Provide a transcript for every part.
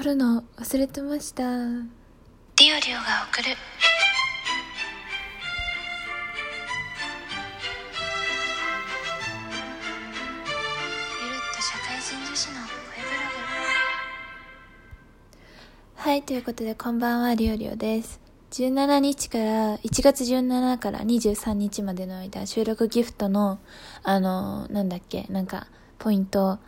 撮るの忘れてました。リオリオが送るゆるっと社会人女子の声ブロはい、ということでこんばんは、りおりおです。17日から、1月17から23日までの間、収録ギフトの、あの、なんだっけ、なんか、ポイント、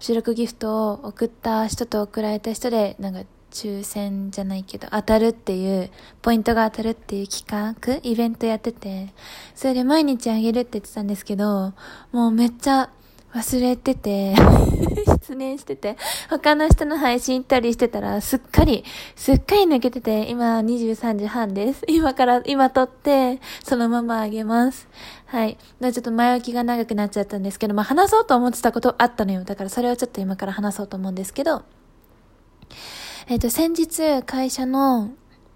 収録ギフトを送った人と送られた人で、なんか、抽選じゃないけど、当たるっていう、ポイントが当たるっていう企画、イベントやってて、それで毎日あげるって言ってたんですけど、もうめっちゃ忘れてて、失念してて、他の人の配信行ったりしてたら、すっかり、すっかり抜けてて、今23時半です。今から、今撮って、そのままあげます。はい。ちょっと前置きが長くなっちゃったんですけど、まあ話そうと思ってたことあったのよ。だからそれをちょっと今から話そうと思うんですけど、えっ、と、先日、会社の、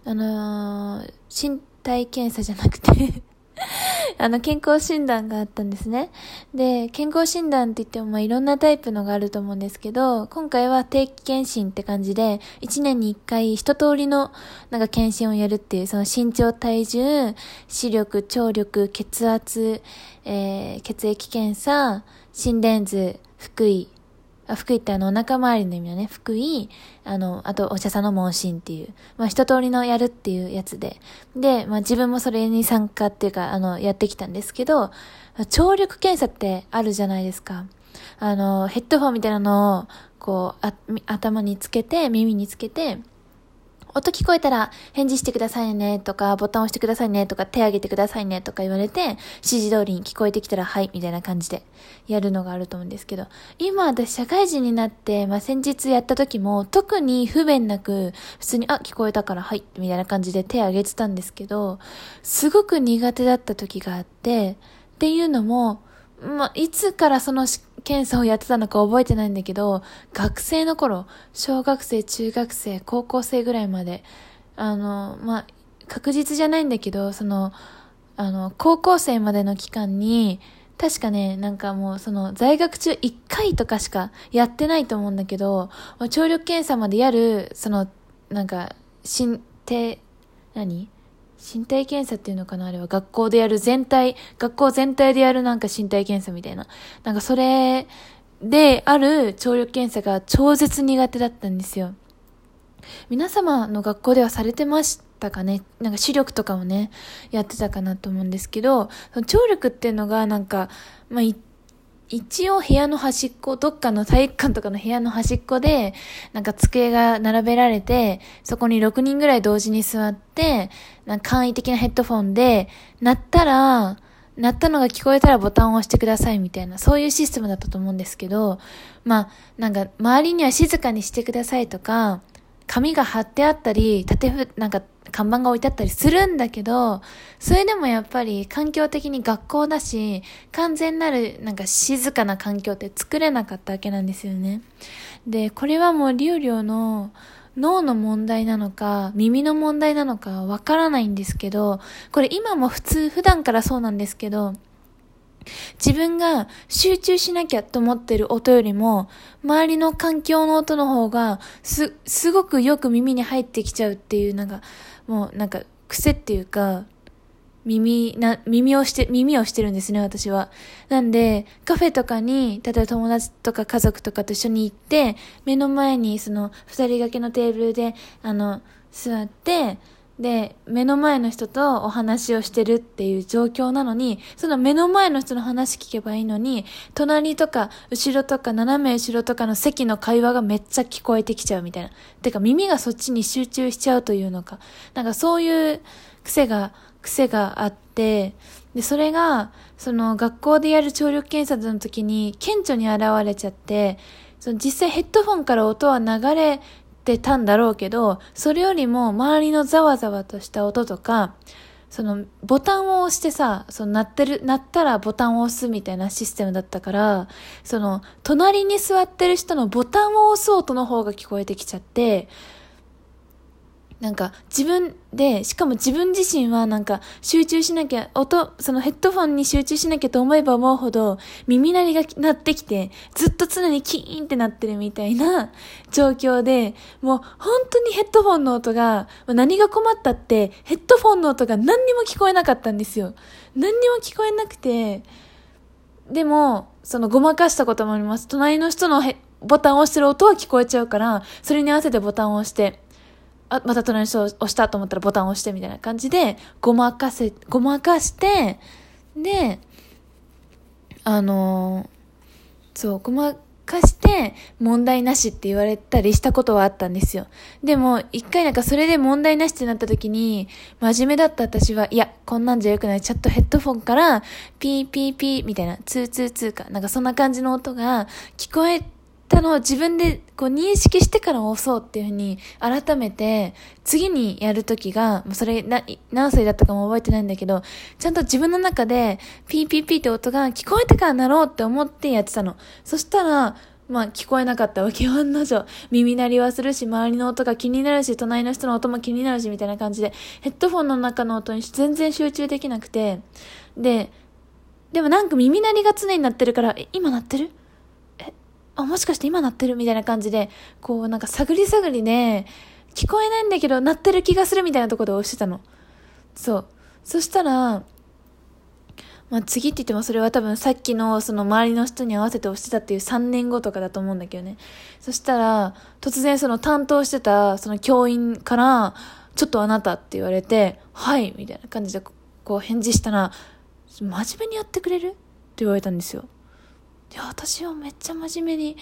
あのー身体検査じゃなくて あの、健康診断があったんですね。で、健康診断って言っても、まあ、いろんなタイプのがあると思うんですけど、今回は定期検診って感じで、1年に1回一通りの、なんか検診をやるっていう、その身長、体重、視力、聴力、血圧、えー、血液検査、心電図、腹囲、福井ってあの、お腹周りの意味のね、福井、あの、あと、お医者さんの問診っていう、まあ、一通りのやるっていうやつで、で、まあ、自分もそれに参加っていうか、あの、やってきたんですけど、聴力検査ってあるじゃないですか。あの、ヘッドホンみたいなのを、こう、頭につけて、耳につけて、音聞こえたら返事してくださいねとか、ボタン押してくださいねとか、手挙げてくださいねとか言われて、指示通りに聞こえてきたらはいみたいな感じでやるのがあると思うんですけど、今私社会人になって、まあ、先日やった時も特に不便なく、普通にあ、聞こえたからはいみたいな感じで手挙げてたんですけど、すごく苦手だった時があって、っていうのも、まあ、いつからその検査をやってたのか覚えてないんだけど、学生の頃、小学生、中学生、高校生ぐらいまで、あの、まあ、確実じゃないんだけど、その、あの、高校生までの期間に、確かね、なんかもうその在学中1回とかしかやってないと思うんだけど、聴力検査までやる、その、なんか、身体、何？身体検査っていうのかなあれは学校でやる全体、学校全体でやるなんか身体検査みたいな。なんかそれである聴力検査が超絶苦手だったんですよ。皆様の学校ではされてましたかね？なんか視力とかもね、やってたかなと思うんですけど、その聴力っていうのがなんか、まあ、一応部屋の端っこ、どっかの体育館とかの部屋の端っこで、なんか机が並べられて、そこに6人ぐらい同時に座って、なんか簡易的なヘッドフォンで、鳴ったら、鳴ったのが聞こえたらボタンを押してくださいみたいな、そういうシステムだったと思うんですけど、まあ、なんか周りには静かにしてくださいとか、紙が貼ってあったり、縦ふ、なんか看板が置いてあったりするんだけど、それでもやっぱり環境的に学校だし、完全なるなんか静かな環境って作れなかったわけなんですよね。で、これはもうリュウリュウの脳の問題なのか、耳の問題なのかわからないんですけど、これ今も普通、普段からそうなんですけど、自分が集中しなきゃと思ってる音よりも、周りの環境の音の方が、す、すごくよく耳に入ってきちゃうっていう、なんか、もうなんか、癖っていうか、耳、な、耳をして、耳をしてるんですね、私は。なんで、カフェとかに、例えば友達とか家族とかと一緒に行って、目の前にその、二人掛けのテーブルで、あの、座って、で、目の前の人とお話をしてるっていう状況なのに、その目の前の人の話聞けばいいのに、隣とか後ろとか斜め後ろとかの席の会話がめっちゃ聞こえてきちゃうみたいな。てか耳がそっちに集中しちゃうというのか。なんかそういう癖が、癖があって、で、それが、その学校でやる聴力検査の時に顕著に現れちゃって、その実際ヘッドフォンから音は流れてたんだろうけど、それよりも周りのざわざわとした音とか、そのボタンを押してさ、その鳴ってる、鳴ったらボタンを押すみたいなシステムだったから、その隣に座ってる人のボタンを押す音の方が聞こえてきちゃって、なんか自分で、しかも自分自身はなんか集中しなきゃ、音、そのヘッドフォンに集中しなきゃと思えば思うほど耳鳴りが鳴ってきて、ずっと常にキーンってなってるみたいな 状況で、もう本当にヘッドフォンの音が、何が困ったってヘッドフォンの音が何にも聞こえなかったんですよ。何にも聞こえなくて、でも、そのごまかしたこともあります。隣の人のボタンを押してる音は聞こえちゃうから、それに合わせてボタンを押して、あ、また隣の人を押したと思ったらボタン押してみたいな感じで、ごまかせ、ごまかして、で、あのー、そう、ごまかして問題なしって言われたりしたことはあったんですよ。でも、一回なんかそれで問題なしってなった時に、真面目だった私は、いや、こんなんじゃよくない。ちゃんとヘッドフォンから、ピーピーピーみたいな、ツーツーツーか、なんかそんな感じの音が聞こえたのを自分でこう認識してから押そうっていうふうに改めて次にやるときが、それな何歳だったかも覚えてないんだけど、ちゃんと自分の中でピーピーピーって音が聞こえてからなろうって思ってやってたの。そしたら、まあ聞こえなかったわけよ、案の定。耳鳴りはするし、周りの音が気になるし、隣の人の音も気になるし、みたいな感じで、ヘッドフォンの中の音に全然集中できなくて、で、でもなんか耳鳴りが常になってるから、今鳴ってる？あ、もしかして今鳴ってるみたいな感じで、こうなんか探り探りで、聞こえないんだけど鳴ってる気がするみたいなところで押してたの。そう。そしたら、まあ、次って言ってもそれは多分さっきのその周りの人に合わせて押してたっていう3年後とかだと思うんだけどね。そしたら、突然その担当してたその教員から、ちょっとあなたって言われて、はい、みたいな感じでこう返事したら、真面目にやってくれる？って言われたんですよ。いや、私はめっちゃ真面目に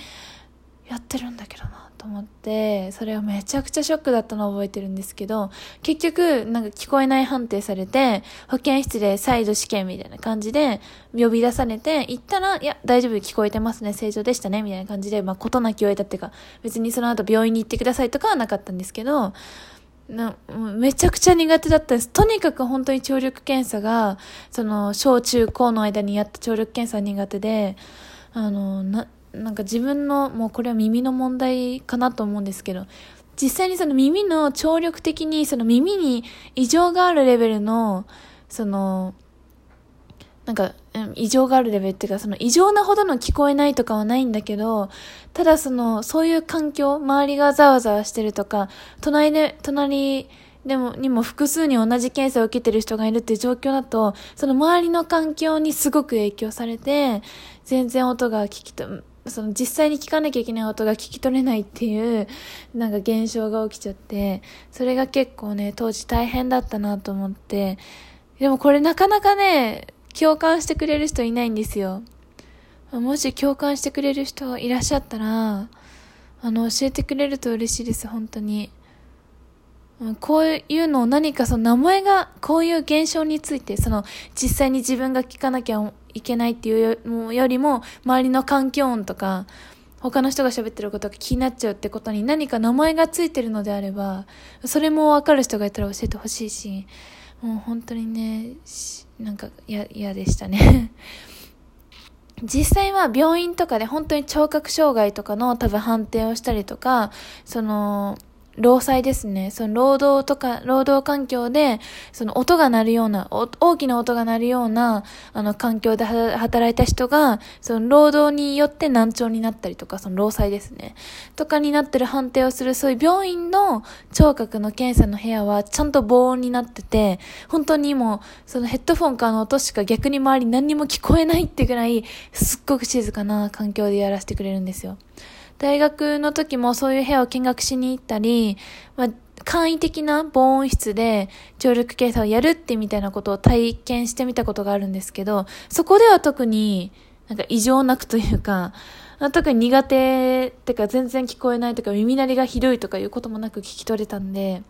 やってるんだけどなと思って、それはめちゃくちゃショックだったのを覚えてるんですけど、結局、なんか聞こえない判定されて、保健室で再度試験みたいな感じで呼び出されて、行ったら、いや、大丈夫、聞こえてますね、正常でしたね、みたいな感じで、まあ、ことなきを得たっていうか、別にその後病院に行ってくださいとかはなかったんですけど、なめちゃくちゃ苦手だったんです。とにかく本当に聴力検査が、その、小中高の間にやった聴力検査は苦手で、あの、な、なんか自分の、もうこれは耳の問題かなと思うんですけど、実際にその耳の聴力的に、その耳に異常があるレベルの、その、なんか、異常があるレベルっていうか、その異常なほどの聞こえないとかはないんだけど、ただその、そういう環境、周りがざわざわしてるとか、隣で、隣でも、にも複数に同じ検査を受けてる人がいるっていう状況だと、その周りの環境にすごく影響されて、全然音が聞きと、その実際に聞かなきゃいけない音が聞き取れないっていう、なんか現象が起きちゃって、それが結構ね、当時大変だったなと思って、でもこれなかなかね、共感してくれる人いないんですよ。もし共感してくれる人いらっしゃったら、あの、教えてくれると嬉しいです、本当に。こういうのを何かその名前がこういう現象についてその実際に自分が聞かなきゃいけないっていうよりも周りの環境音とか他の人が喋ってることが気になっちゃうってことに何か名前がついてるのであればそれもわかる人がいたら教えてほしいしもう本当にねなんか嫌でしたね。実際は病院とかで本当に聴覚障害とかの多分判定をしたりとかその労災ですね。その労働とか、労働環境で、その音が鳴るような、大きな音が鳴るような、あの、環境で働いた人が、その労働によって難聴になったりとか、その労災ですね。とかになってる判定をする、そういう病院の聴覚の検査の部屋は、ちゃんと防音になってて、本当にもう、そのヘッドフォンからの音しか逆に周り何にも聞こえないってぐらい、すっごく静かな環境でやらせてくれるんですよ。大学の時もそういう部屋を見学しに行ったり、まあ、簡易的な防音室で聴力検査をやるってみたいなことを体験してみたことがあるんですけど、そこでは特になんか異常なくというか、特に苦手ってか全然聞こえないとか耳鳴りがひどいとかいうこともなく聞き取れたんで、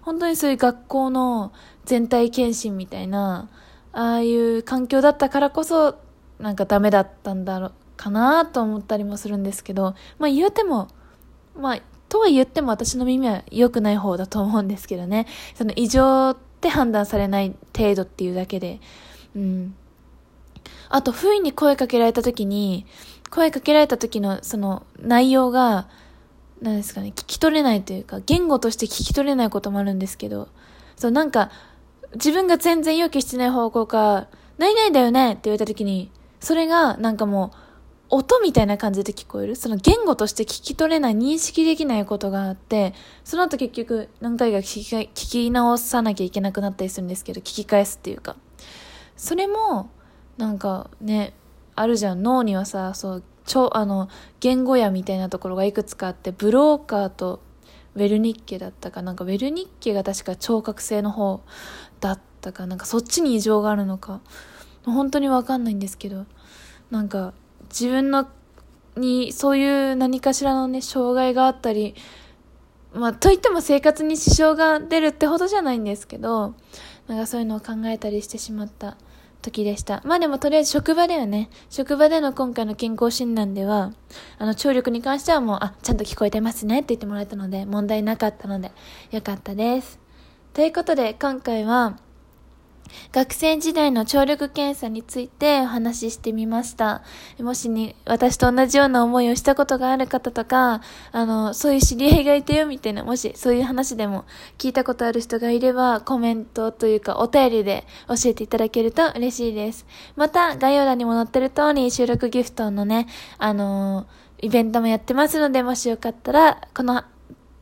本当にそういう学校の全体検診みたいな、ああいう環境だったからこそ、なんかダメだったんだろう、かなと思ったりもするんですけど、まあ言うても、まあ、とは言っても私の耳は良くない方だと思うんですけどね。その異常って判断されない程度っていうだけで。うん。あと、不意に声かけられた時に、声かけられた時のその内容が、なんですかね、聞き取れないというか、言語として聞き取れないこともあるんですけど、そう、なんか、自分が全然予期してない方向か、ないないだよねって言われた時に、それがなんかもう、音みたいな感じで聞こえる？その言語として聞き取れない、認識できないことがあって、その後結局何回か聞き聞き直さなきゃいけなくなったりするんですけど、聞き返すっていうか。それも、なんかね、あるじゃん。脳にはさ、そう、超、あの、言語やみたいなところがいくつかあって、ブローカーとウェルニッケだったか、なんかウェルニッケが確か聴覚性の方だったか、なんかそっちに異常があるのか、本当にわかんないんですけど、なんか、自分のにそういう何かしらのね障害があったりまあといっても生活に支障が出るってほどじゃないんですけどなんかそういうのを考えたりしてしまった時でした。まあでもとりあえず職場ではね、職場での今回の健康診断では、あの、聴力に関してはもう、あ、ちゃんと聞こえてますねって言ってもらえたので、問題なかったので、よかったです。ということで、今回は、学生時代の聴力検査についてお話ししてみました。もしに、私と同じような思いをしたことがある方とか、あの、そういう知り合いがいたよみたいな、もしそういう話でも聞いたことある人がいれば、コメントというかお便りで教えていただけると嬉しいです。また、概要欄にも載ってる通り、収録ギフトのね、あのイベントもやってますので、もしよかったら、この、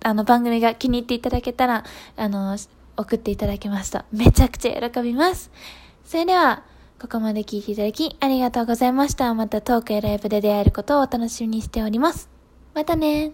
あの番組が気に入っていただけたら、あの送っていただきました。めちゃくちゃ喜びます。それでは、ここまで聞いていただきありがとうございました。またトークやライブで出会えることをお楽しみにしております。またね